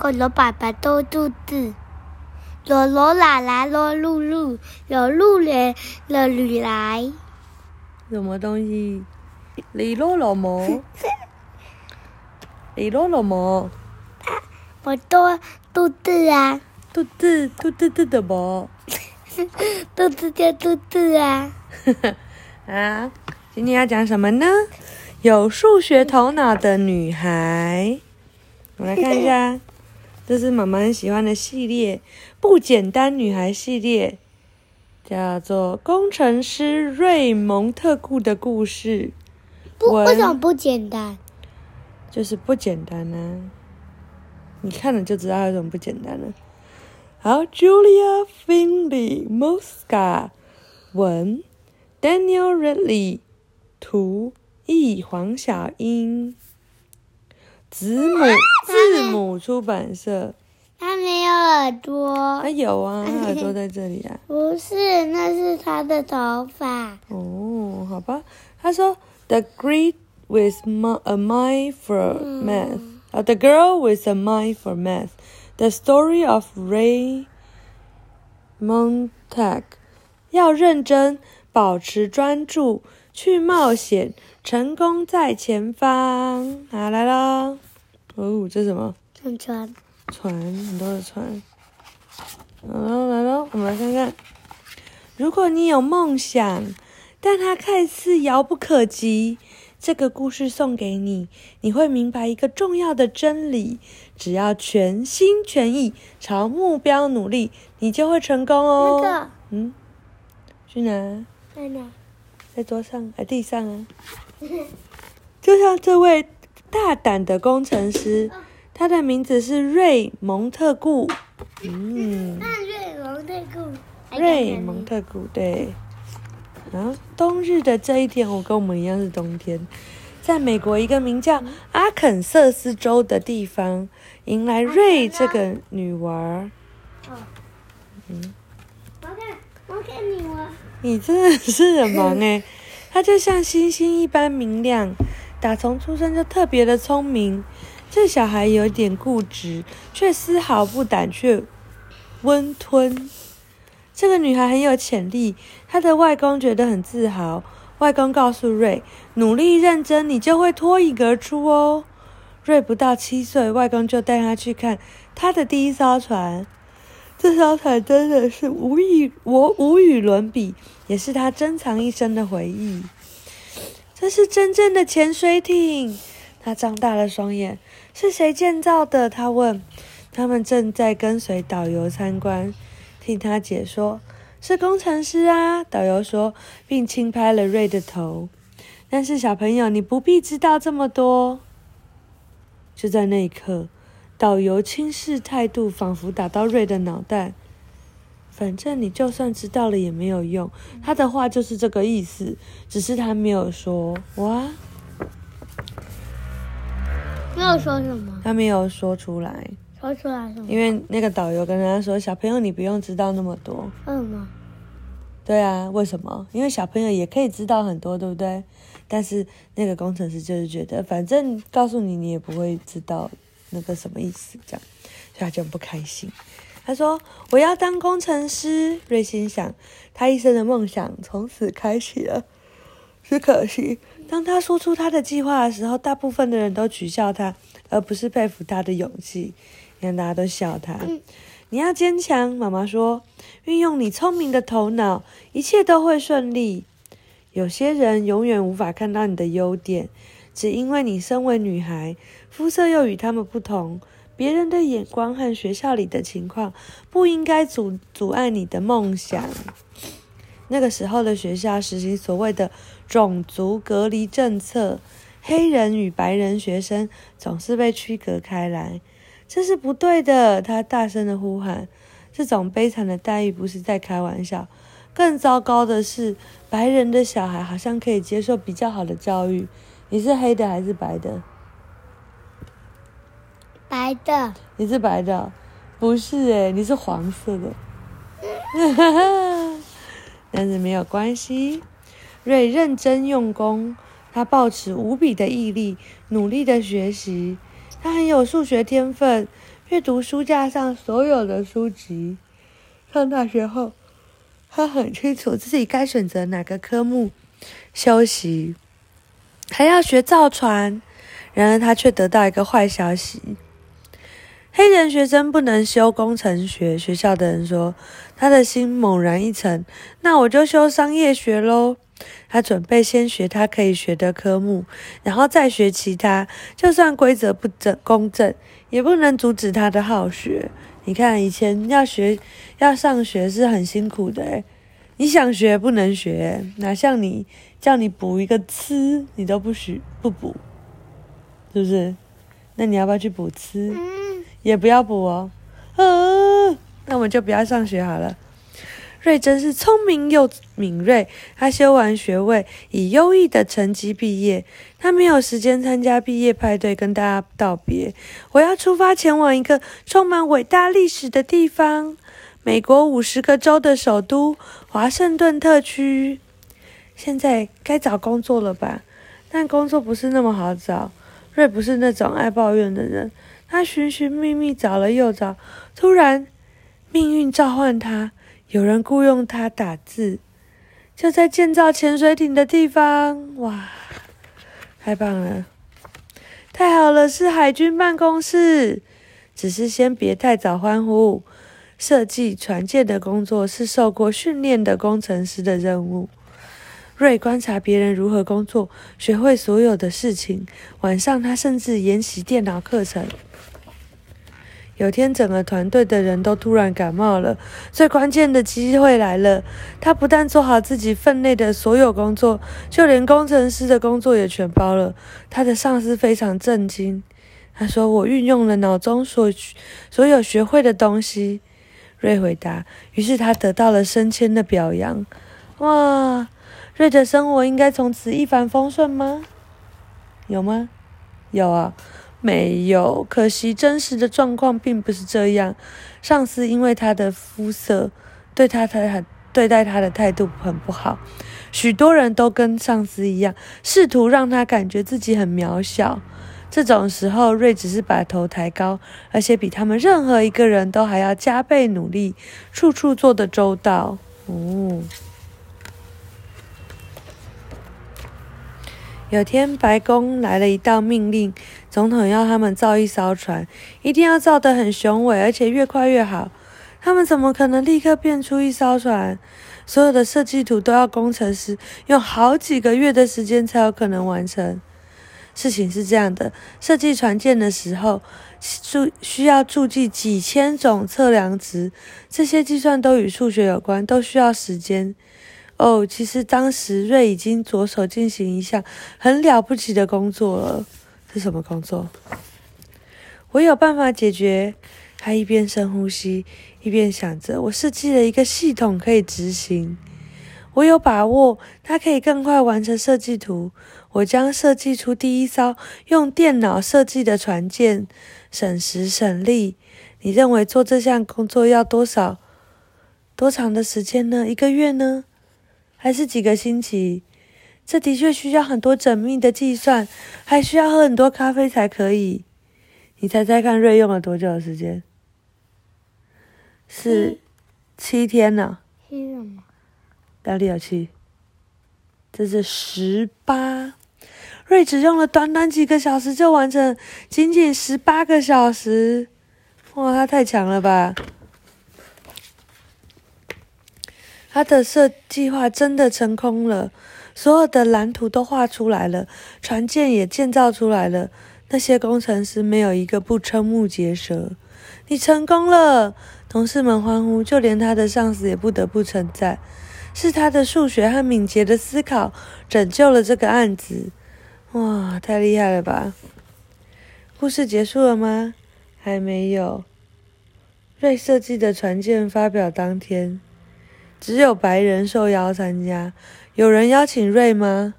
狗罗爸爸多肚子，罗罗奶奶罗露露，有露莲了吕来。什么东西？李罗罗么？李罗罗么？我多肚子啊，肚子肚子肚的毛？肚子就肚子啊。啊，今天要讲什么呢？有数学头脑的女孩。我们来看一下，这是妈妈很喜欢的系列《不简单女孩》系列，叫做《工程师瑞蒙特库的故事》。不，文为什么不简单？就是不简单呢、你看了就知道有什么不简单了。好，Julia Finley Mosca 文，Daniel Redley 图，译黄小英，子母字母出版社。它没有耳朵啊，，有啊，它耳朵在这里啊。不是，那是它的头发。哦，好吧。他说，The great with a mind for math，啊、t h e girl with a mind for math，The story of Ray Montag，要认真，保持专注，去冒险，成功在前方。好，来喽。哦，这是什么？川川，船，很多的船。来了，来喽，我们来看看。如果你有梦想，但它看似遥不可及，这个故事送给你，你会明白一个重要的真理：只要全心全意朝目标努力，你就会成功哦。那个嗯，去哪？在哪？在桌上，在地上啊。就像这位大胆的工程师，他的名字是瑞蒙特固。嗯，那瑞蒙特固。瑞蒙特固对。然后冬日的这一天，我跟我们一样是冬天，在美国一个名叫阿肯色斯州的地方，迎来瑞这个女娃嗯。我看，我看你真的是很忙诶，她就像星星一般明亮，打从出生就特别的聪明。这小孩有点固执，却丝毫不胆怯，温吞。这个女孩很有潜力，她的外公觉得很自豪。外公告诉瑞，努力认真，你就会脱颖而出哦。瑞不到七岁，外公就带他去看他的第一艘船。这艘船真的是无与，我无与伦比，也是他珍藏一生的回忆。这是真正的潜水艇。他张大了双眼，是谁建造的？他问。他们正在跟随导游参观，听他解说。是工程师啊，导游说，并轻拍了瑞的头。但是小朋友，你不必知道这么多。就在那一刻，导游轻视态度仿佛打到瑞的脑袋。反正你就算知道了也没有用，他的话就是这个意思，只是他没有说哇，没有说什么，他没有说出来，说出来什么？因为那个导游跟他说：“小朋友，你不用知道那么多。为什么？”对啊，为什么？因为小朋友也可以知道很多，对不对？但是那个工程师就是觉得，反正告诉你，你也不会知道那个什么意思，这样，所以他就很不开心。他说：“我要当工程师。”瑞心想，他一生的梦想从此开启了。只可惜，当他说出他的计划的时候，大部分的人都取笑他，而不是佩服他的勇气。你看，大家都笑他。你要坚强，妈妈说，运用你聪明的头脑，一切都会顺利。有些人永远无法看到你的优点，只因为你身为女孩，肤色又与他们不同。别人的眼光和学校里的情况不应该阻阻碍你的梦想。那个时候的学校实行所谓的种族隔离政策，黑人与白人学生总是被区隔开来。这是不对的！他大声的呼喊。这种悲惨的待遇不是在开玩笑。更糟糕的是，白人的小孩好像可以接受比较好的教育。你是黑的还是白的？白的，你是白的，不是诶，你是黄色的。但是没有关系，瑞认真用功，他抱持无比的毅力，努力的学习。他很有数学天分，阅读书架上所有的书籍。上大学后，他很清楚自己该选择哪个科目休息，还要学造船。然而，他却得到一个坏消息：黑人学生不能修工程学。学校的人说，他的心猛然一沉。那我就修商业学喽。他准备先学他可以学的科目，然后再学其他。就算规则不正公正，也不能阻止他的好学。你看，以前要学要上学是很辛苦的你想学不能学，哪像你叫你补一个词，你都不许不补，是不是？那你要不要去补词？也不要补哦。嗯，那我们就不要上学好了。瑞真是聪明又敏锐。他修完学位，以优异的成绩毕业。他没有时间参加毕业派对，跟大家道别。我要出发前往一个充满伟大历史的地方——美国五十个州的首都华盛顿特区。现在该找工作了吧？但工作不是那么好找。瑞不是那种爱抱怨的人。他寻寻觅觅，找了又找，突然，命运召唤他。有人雇佣他打字，就在建造潜水艇的地方。哇，太棒了，太好了！是海军办公室。只是先别太早欢呼。设计船舰的工作是受过训练的工程师的任务。瑞观察别人如何工作，学会所有的事情。晚上，他甚至研习电脑课程。有天，整个团队的人都突然感冒了。最关键的机会来了，他不但做好自己分内的所有工作，就连工程师的工作也全包了。他的上司非常震惊，他说：“我运用了脑中所所有学会的东西。”瑞回答。于是他得到了升迁的表扬。哇，瑞的生活应该从此一帆风顺吗？有吗？有啊。没有，可惜真实的状况并不是这样。上司因为他的肤色，对他态对待他的态度很不好。许多人都跟上司一样，试图让他感觉自己很渺小。这种时候，瑞只是把头抬高，而且比他们任何一个人都还要加倍努力，处处做得周到。哦。有天，白宫来了一道命令，总统要他们造一艘船，一定要造得很雄伟，而且越快越好。他们怎么可能立刻变出一艘船？所有的设计图都要工程师用好几个月的时间才有可能完成。事情是这样的：设计船舰的时候，注需要注记几千种测量值，这些计算都与数学有关，都需要时间。哦，其实当时瑞已经着手进行一项很了不起的工作了。是什么工作？我有办法解决。他一边深呼吸，一边想着：我设计了一个系统可以执行。我有把握，它可以更快完成设计图。我将设计出第一艘用电脑设计的船舰，省时省力。你认为做这项工作要多少多长的时间呢？一个月呢？还是几个星期，这的确需要很多缜密的计算，还需要喝很多咖啡才可以。你猜猜看，瑞用了多久的时间？是七天呢？七什么？哪里有七？这是十八。瑞只用了短短几个小时就完成，仅仅十八个小时。哇，他太强了吧！他的设计划真的成功了，所有的蓝图都画出来了，船舰也建造出来了。那些工程师没有一个不瞠目结舌。你成功了，同事们欢呼，就连他的上司也不得不称赞，是他的数学和敏捷的思考拯救了这个案子。哇，太厉害了吧！故事结束了吗？还没有。瑞设计的船舰发表当天。只有白人受邀参加，有人邀请瑞吗？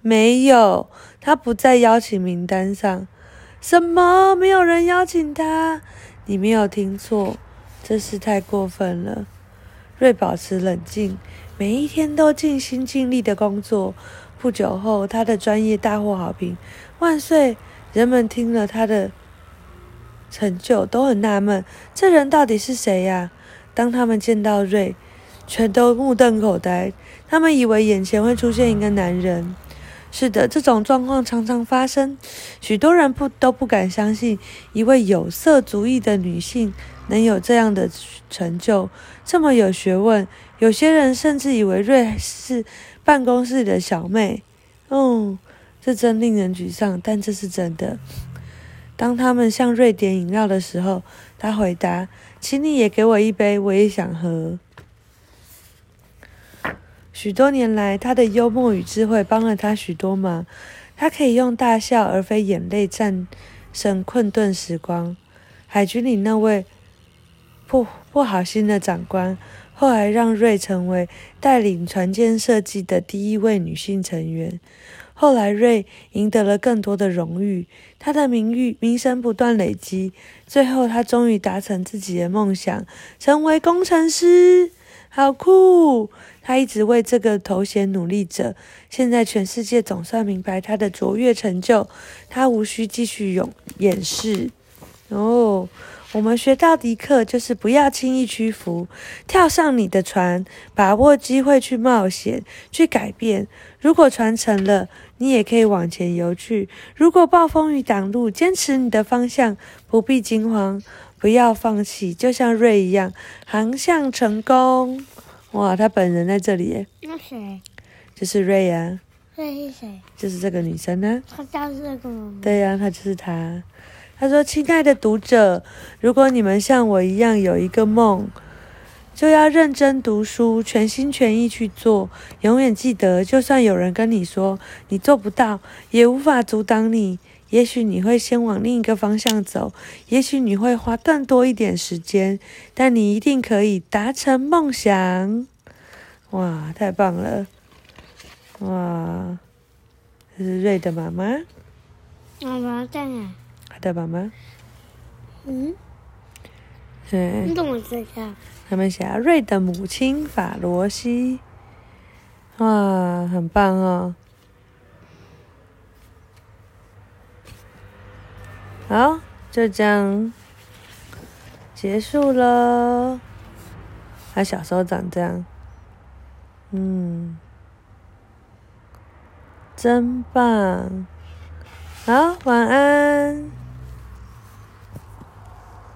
没有，他不在邀请名单上。什么？没有人邀请他？你没有听错，真是太过分了。瑞保持冷静，每一天都尽心尽力的工作。不久后，他的专业大获好评。万岁！人们听了他的成就，都很纳闷，这人到底是谁呀？当他们见到瑞，全都目瞪口呆。他们以为眼前会出现一个男人。是的，这种状况常常发生。许多人不都不敢相信，一位有色族裔的女性能有这样的成就，这么有学问。有些人甚至以为瑞是办公室里的小妹。哦，这真令人沮丧，但这是真的。当他们向瑞点饮料的时候，他回答：“请你也给我一杯，我也想喝。”许多年来，他的幽默与智慧帮了他许多忙。他可以用大笑而非眼泪战胜困顿时光。海军里那位不不好心的长官，后来让瑞成为带领船舰设计的第一位女性成员。后来，瑞赢得了更多的荣誉，他的名誉名声不断累积。最后，他终于达成自己的梦想，成为工程师。好酷！他一直为这个头衔努力着。现在全世界总算明白他的卓越成就，他无需继续勇掩饰。哦，我们学到的课就是不要轻易屈服，跳上你的船，把握机会去冒险，去改变。如果船沉了，你也可以往前游去；如果暴风雨挡路，坚持你的方向，不必惊慌。不要放弃，就像瑞一样，航向成功。哇，他本人在这里。那谁？就是瑞呀。瑞是谁？就是这个女生呢。她叫这个吗？对呀，她就是她。她说：“亲爱的读者，如果你们像我一样有一个梦，就要认真读书，全心全意去做。永远记得，就算有人跟你说你做不到，也无法阻挡你。”也许你会先往另一个方向走，也许你会花更多一点时间，但你一定可以达成梦想。哇，太棒了！哇，这是瑞的妈妈。妈妈在哪？他的妈妈。嗯。对。你怎么知道？他们写瑞的母亲法罗西。哇，很棒哦。好，就这样结束了。他小时候长这样，嗯，真棒。好，晚安。